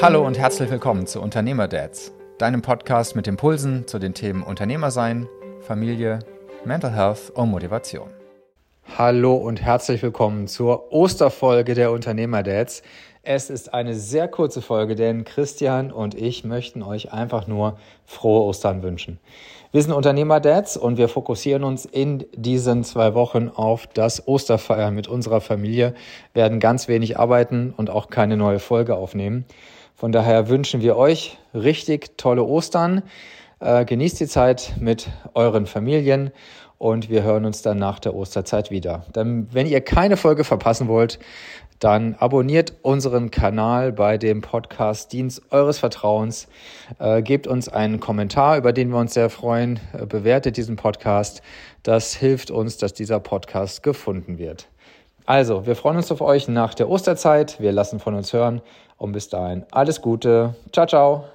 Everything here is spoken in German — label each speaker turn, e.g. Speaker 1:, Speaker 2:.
Speaker 1: Hallo und herzlich willkommen zu Unternehmerdads, deinem Podcast mit Impulsen zu den Themen Unternehmersein, Familie, Mental Health und Motivation. Hallo und herzlich willkommen zur Osterfolge der Unternehmerdads. Es ist eine sehr kurze Folge, denn Christian und ich möchten euch einfach nur frohe Ostern wünschen. Wir sind Unternehmer-Dads und wir fokussieren uns in diesen zwei Wochen auf das Osterfeiern mit unserer Familie, werden ganz wenig arbeiten und auch keine neue Folge aufnehmen. Von daher wünschen wir euch richtig tolle Ostern. Äh, genießt die Zeit mit euren Familien und wir hören uns dann nach der Osterzeit wieder. Dann, wenn ihr keine Folge verpassen wollt, dann abonniert unseren Kanal bei dem Podcast-Dienst eures Vertrauens. Äh, gebt uns einen Kommentar, über den wir uns sehr freuen. Äh, bewertet diesen Podcast. Das hilft uns, dass dieser Podcast gefunden wird. Also, wir freuen uns auf euch nach der Osterzeit. Wir lassen von uns hören. Und bis dahin alles Gute. Ciao, ciao.